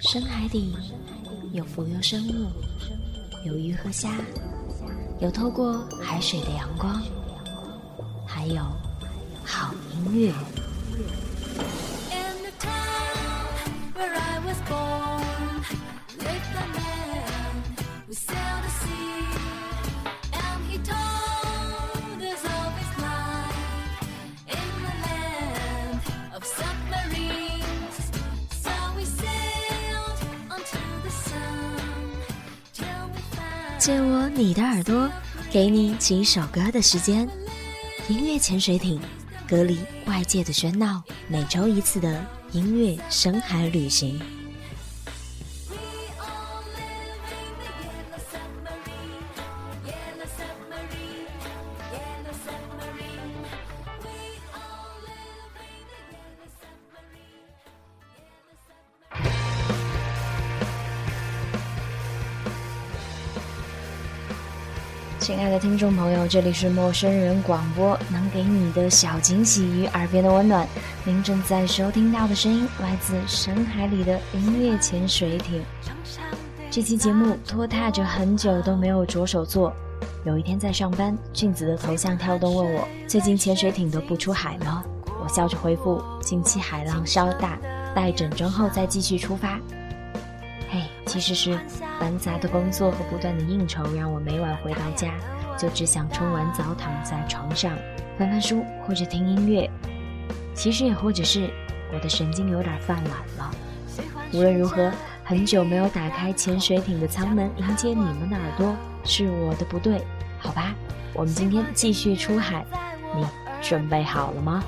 深海底有浮游生物，有鱼和虾，有透过海水的阳光，还有好音乐。借我你的耳朵，给你几首歌的时间。音乐潜水艇，隔离外界的喧闹，每周一次的音乐深海旅行。听众朋友，这里是陌生人广播，能给你的小惊喜与耳边的温暖。您正在收听到的声音来自深海里的音乐潜水艇。这期节目拖沓着很久都没有着手做。有一天在上班，俊子的头像跳动问我：“最近潜水艇都不出海吗？”我笑着回复：“近期海浪稍大，待整装后再继续出发。”嘿，其实是繁杂的工作和不断的应酬，让我每晚回到家就只想冲完澡躺在床上翻翻书或者听音乐。其实也或者是我的神经有点犯懒了。无论如何，很久没有打开潜水艇的舱门迎接你们的耳朵，是我的不对，好吧？我们今天继续出海，你准备好了吗？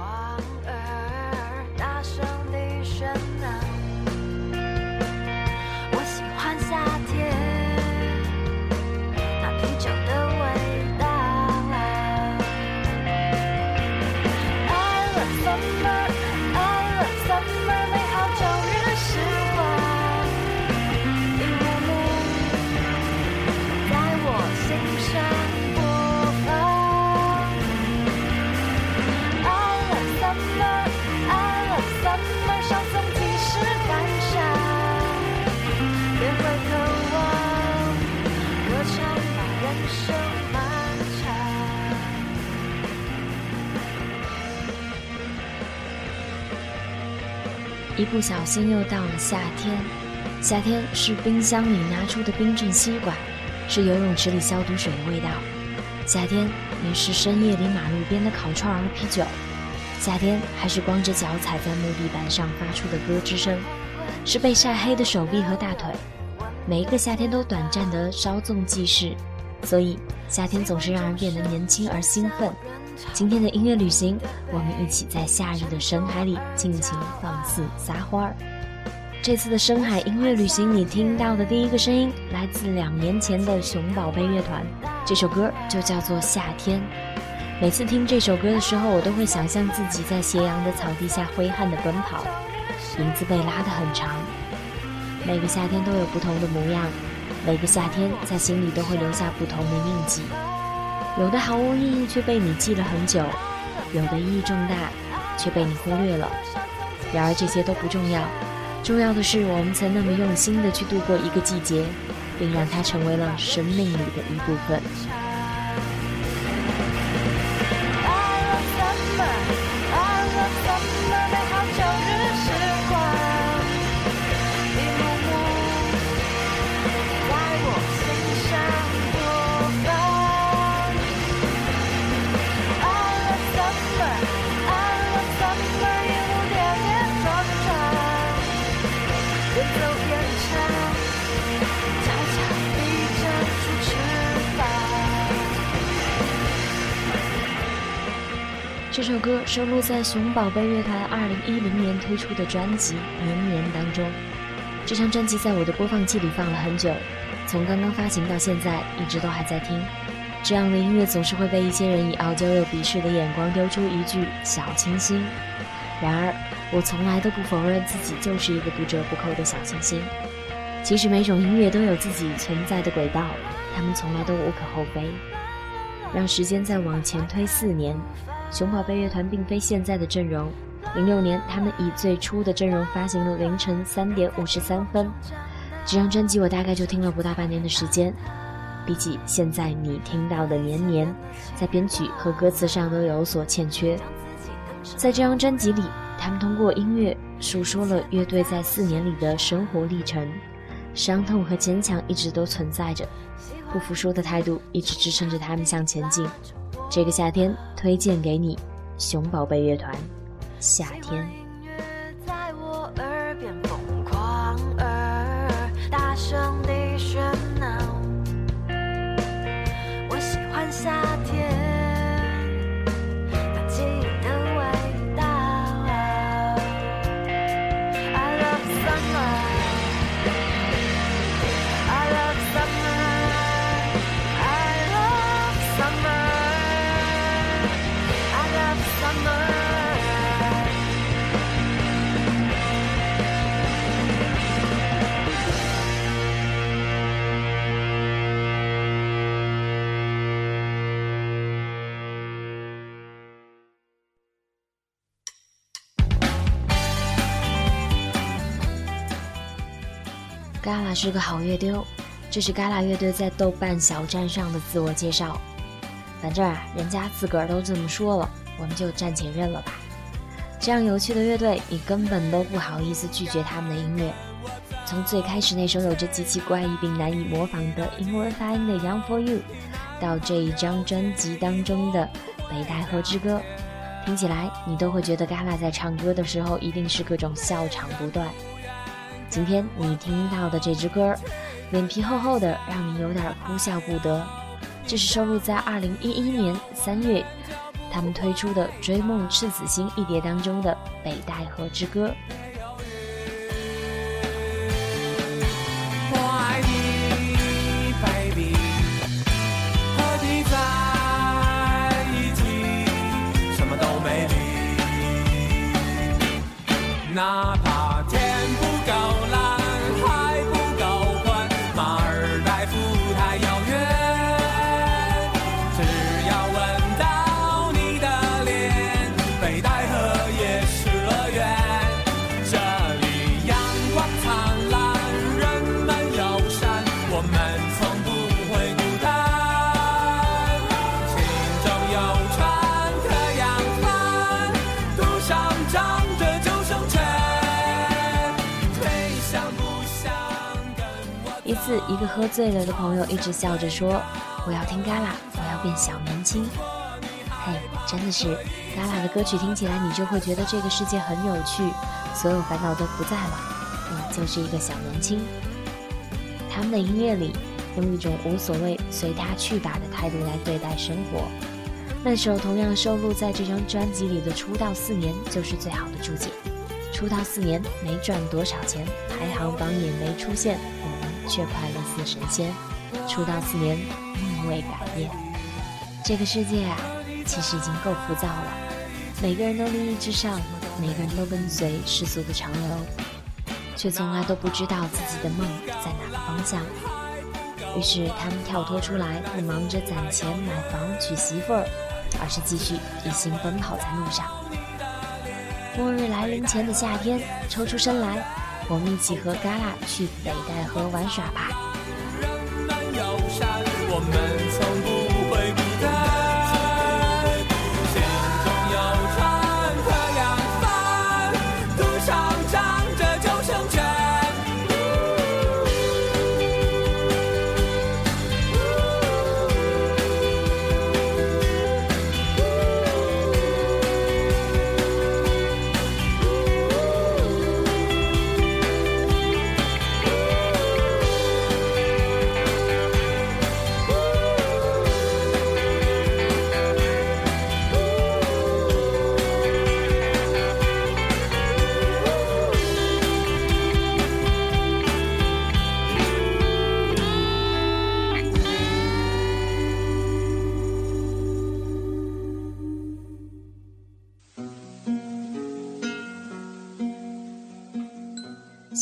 不小心又到了夏天，夏天是冰箱里拿出的冰镇吸管，是游泳池里消毒水的味道，夏天也是深夜里马路边的烤串和啤酒，夏天还是光着脚踩在木地板上发出的咯吱声，是被晒黑的手臂和大腿。每一个夏天都短暂的稍纵即逝，所以夏天总是让人变得年轻而兴奋。今天的音乐旅行，我们一起在夏日的深海里尽情放肆撒欢儿。这次的深海音乐旅行，你听到的第一个声音来自两年前的熊宝贝乐团，这首歌就叫做《夏天》。每次听这首歌的时候，我都会想象自己在斜阳的草地下挥汗的奔跑，影子被拉得很长。每个夏天都有不同的模样，每个夏天在心里都会留下不同的印记。有的毫无意义，却被你记了很久；有的意义重大，却被你忽略了。然而这些都不重要，重要的是我们曾那么用心的去度过一个季节，并让它成为了生命里的一部分。这首歌收录在熊宝贝乐团2010年推出的专辑《年年》当中。这张专辑在我的播放器里放了很久，从刚刚发行到现在，一直都还在听。这样的音乐总是会被一些人以傲娇又鄙视的眼光丢出一句“小清新”。然而，我从来都不否认自己就是一个不折不扣的小清新。其实每种音乐都有自己存在的轨道，他们从来都无可厚非。让时间再往前推四年。熊宝贝乐团并非现在的阵容，零六年，他们以最初的阵容发行了凌晨三点五十三分。这张专辑我大概就听了不到半年的时间。比起现在你听到的年年，在编曲和歌词上都有所欠缺。在这张专辑里，他们通过音乐诉说了乐队在四年里的生活历程，伤痛和坚强一直都存在着，不服输的态度一直支撑着他们向前进。这个夏天，推荐给你熊宝贝乐团，《夏天》。嘎啦是个好乐丢，这是嘎啦乐队在豆瓣小站上的自我介绍。反正啊，人家自个儿都这么说了，我们就暂且认了吧。这样有趣的乐队，你根本都不好意思拒绝他们的音乐。从最开始那首有着极其怪异并难以模仿的英文发音的《Young for You》，到这一张专辑当中的《北戴河之歌》，听起来你都会觉得嘎啦在唱歌的时候一定是各种笑场不断。今天你听到的这支歌，脸皮厚厚的，让你有点哭笑不得。这是收录在二零一一年三月，他们推出的《追梦赤子心》一碟当中的《北戴河之歌》。一个喝醉了的朋友一直笑着说：“我要听 Gala，我要变小年轻。”嘿，真的是 Gala 的歌曲听起来，你就会觉得这个世界很有趣，所有烦恼都不在了，你就是一个小年轻。他们的音乐里用一种无所谓、随他去吧的态度来对待生活。那首同样收录在这张专辑里的《出道四年》就是最好的注解。出道四年没赚多少钱，排行榜也没出现。却快乐似神仙，出道四年，梦未改变。这个世界啊，其实已经够浮躁了。每个人都利益至上，每个人都跟随世俗的潮流，却从来都不知道自己的梦在哪个方向。于是他们跳脱出来，不忙着攒钱买房娶媳妇儿，而是继续一心奔跑在路上。末日来临前的夏天，抽出身来。我们一起和嘎啦去北戴河玩耍吧。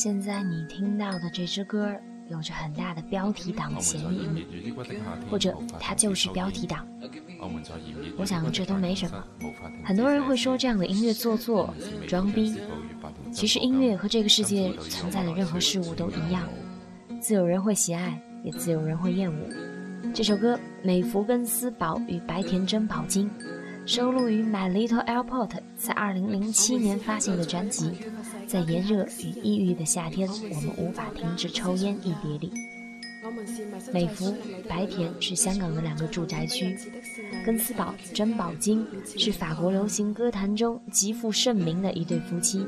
现在你听到的这支歌有着很大的标题党嫌疑，或者它就是标题党。我想这都没什么。很多人会说这样的音乐做作、装逼。其实音乐和这个世界存在的任何事物都一样，自有人会喜爱，也自有人会厌恶。这首歌《美福根斯堡与白田珍宝金》收录于《My Little Airport》在2007年发行的专辑《在炎热与抑郁的夏天，我们无法停止抽烟》一碟里。美孚、白田是香港的两个住宅区，根斯堡、珍宝金是法国流行歌坛中极负盛名的一对夫妻。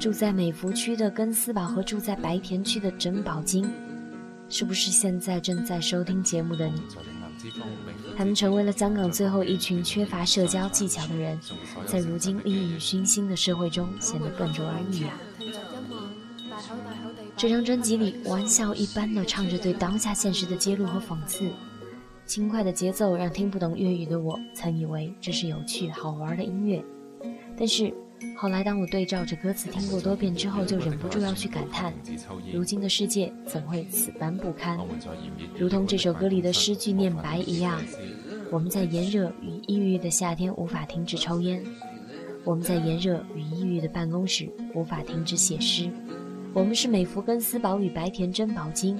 住在美孚区的根斯堡和住在白田区的珍宝金，是不是现在正在收听节目的你？他们成为了香港最后一群缺乏社交技巧的人，在如今利欲熏心的社会中显得笨拙而异啊。这张专辑里，玩笑一般的唱着对当下现实的揭露和讽刺，轻快的节奏让听不懂粤语的我曾以为这是有趣好玩的音乐，但是后来当我对照着歌词听过多遍之后，就忍不住要去感叹：如今的世界怎会此般不堪？如同这首歌里的诗句念白一样，我们在炎热与抑郁的夏天无法停止抽烟，我们在炎热与抑郁的办公室无法停止写诗。我们是美孚根斯堡与白田珍宝金，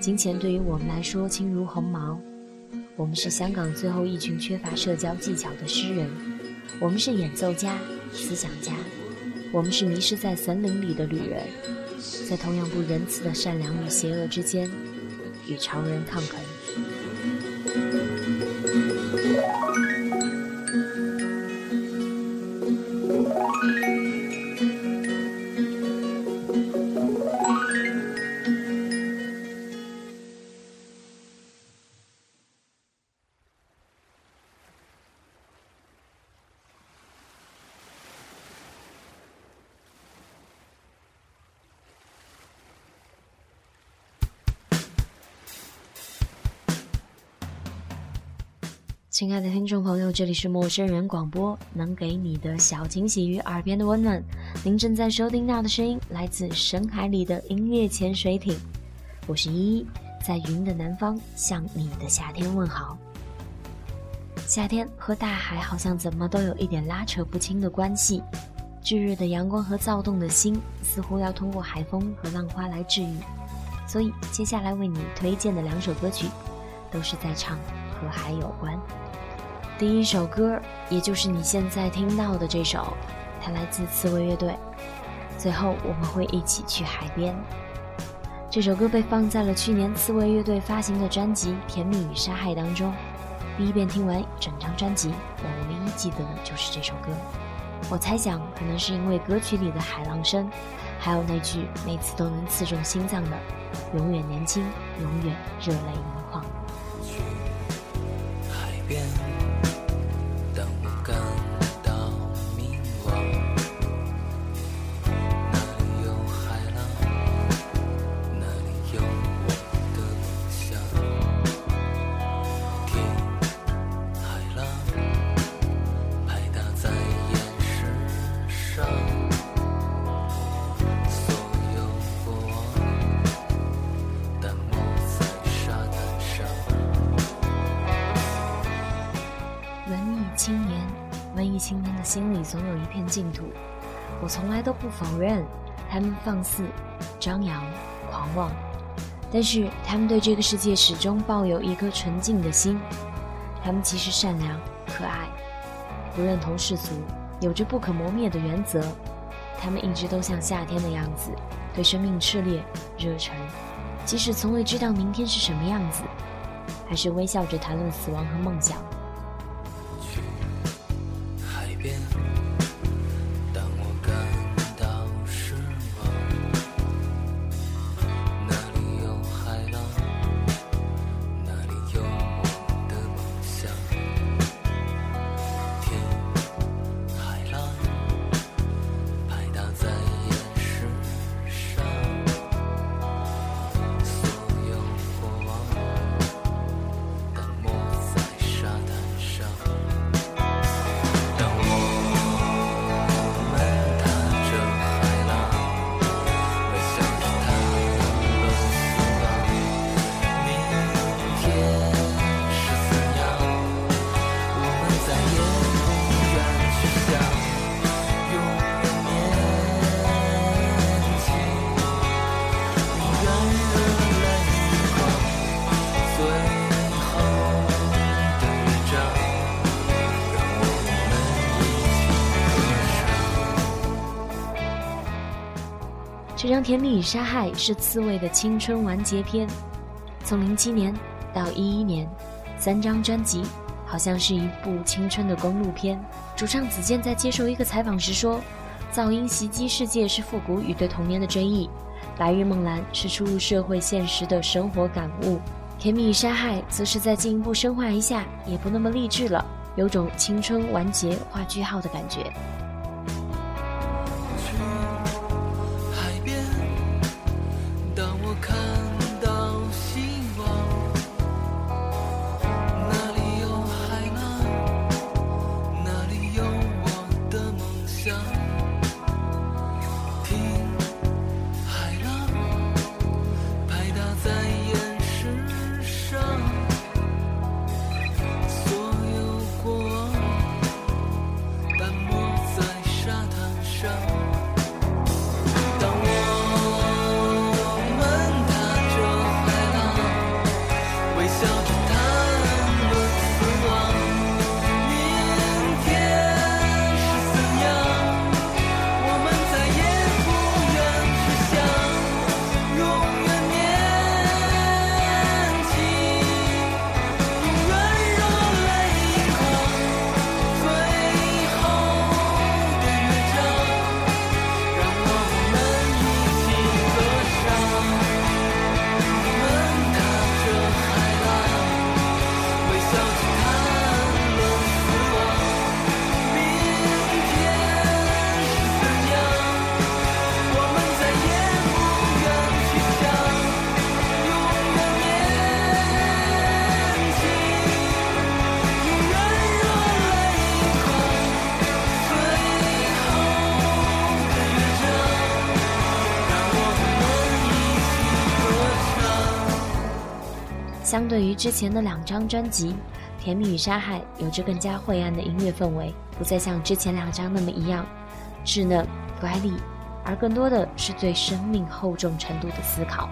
金钱对于我们来说轻如鸿毛。我们是香港最后一群缺乏社交技巧的诗人，我们是演奏家、思想家，我们是迷失在森林里的旅人，在同样不仁慈的善良与邪恶之间，与常人抗衡。亲爱的听众朋友，这里是陌生人广播，能给你的小惊喜与耳边的温暖。您正在收听到的声音来自深海里的音乐潜水艇，我是依依，在云的南方向你的夏天问好。夏天和大海好像怎么都有一点拉扯不清的关系，炙热的阳光和躁动的心似乎要通过海风和浪花来治愈。所以接下来为你推荐的两首歌曲，都是在唱和海有关。第一首歌，也就是你现在听到的这首，它来自刺猬乐队。最后我们会一起去海边。这首歌被放在了去年刺猬乐队发行的专辑《甜蜜与杀害》当中。第一遍听完整张专辑，我唯一记得的就是这首歌。我猜想，可能是因为歌曲里的海浪声，还有那句每次都能刺中心脏的“永远年轻，永远热泪盈眶”。去海边。青年的心里总有一片净土，我从来都不否认他们放肆、张扬、狂妄，但是他们对这个世界始终抱有一颗纯净的心。他们其实善良、可爱，不认同世俗，有着不可磨灭的原则。他们一直都像夏天的样子，对生命炽烈、热忱，即使从未知道明天是什么样子，还是微笑着谈论死亡和梦想。《甜蜜与杀害》是刺猬的青春完结篇，从零七年到一一年，三张专辑好像是一部青春的公路片。主唱子健在接受一个采访时说：“噪音袭击世界是复古与对童年的追忆，《白日梦蓝》是初入社会现实的生活感悟，《甜蜜与杀害》则是在进一步深化一下，也不那么励志了，有种青春完结画句号的感觉。”相对于之前的两张专辑，《甜蜜与杀害》有着更加晦暗的音乐氛围，不再像之前两张那么一样稚嫩乖戾，而更多的是对生命厚重程度的思考。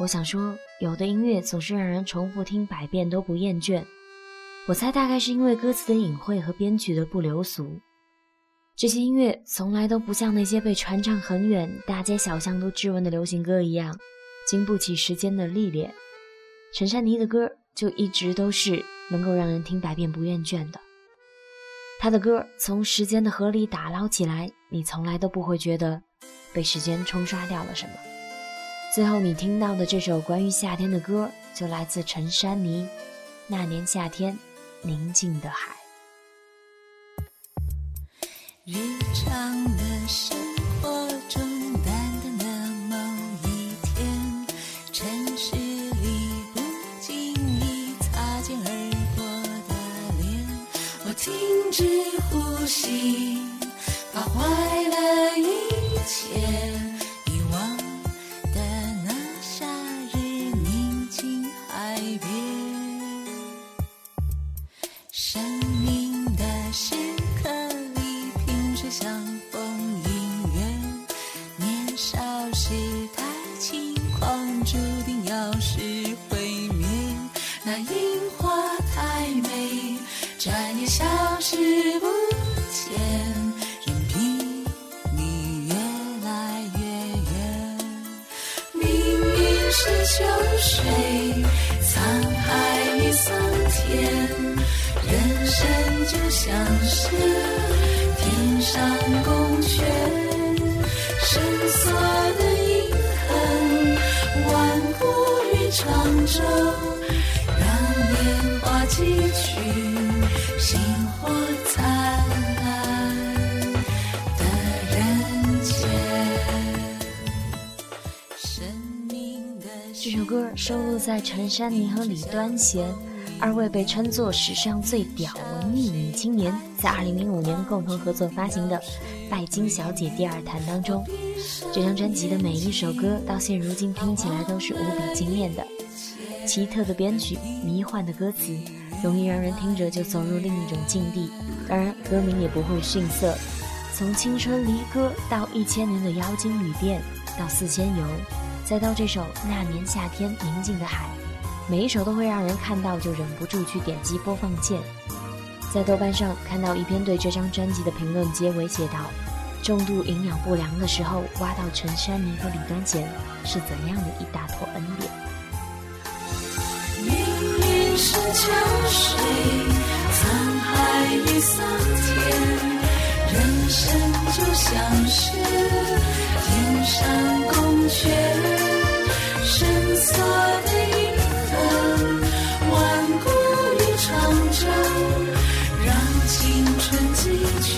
我想说，有的音乐总是让人重复听百遍都不厌倦。我猜大概是因为歌词的隐晦和编曲的不流俗。这些音乐从来都不像那些被传唱很远、大街小巷都质问的流行歌一样，经不起时间的历练。陈珊妮的歌就一直都是能够让人听百遍不厌倦的。她的歌从时间的河里打捞起来，你从来都不会觉得被时间冲刷掉了什么。最后你听到的这首关于夏天的歌，就来自陈珊妮，《那年夏天，宁静的海》。日常的生活中，淡淡的某一天，城市里不经意擦肩而过的脸，我停止呼吸，怕坏了情花太美，转眼消失不见，任凭你越来越远。明明是秋水，沧海与桑田，人生就像是天上宫阙，深锁的印痕，万古与长洲。这首歌收录在陈珊妮和李端贤二位被称作史上最屌文艺女青年在2005年共同合作发行的《拜金小姐第二弹》当中。这张专辑的每一首歌到现如今听起来都是无比惊艳的。奇特的编曲、迷幻的歌词，容易让人听着就走入另一种境地。当然，歌名也不会逊色，从青春离歌到一千年的妖精旅店，到四千游，再到这首那年夏天宁静的海，每一首都会让人看到就忍不住去点击播放键。在豆瓣上看到一篇对这张专辑的评论，结尾写道。重度营养不良的时候，挖到陈珊妮和李端贤是怎样的一大坨恩典？命运是江水，沧海与桑田，人生就像是天上宫阙，深锁的银河，万古与长征，让青春记取。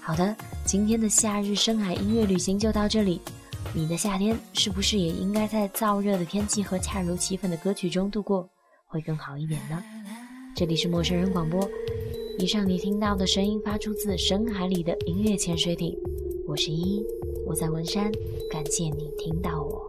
好的，今天的夏日深海音乐旅行就到这里。你的夏天是不是也应该在燥热的天气和恰如其分的歌曲中度过，会更好一点呢？这里是陌生人广播，以上你听到的声音发出自深海里的音乐潜水艇。我是依依，我在文山，感谢你听到我。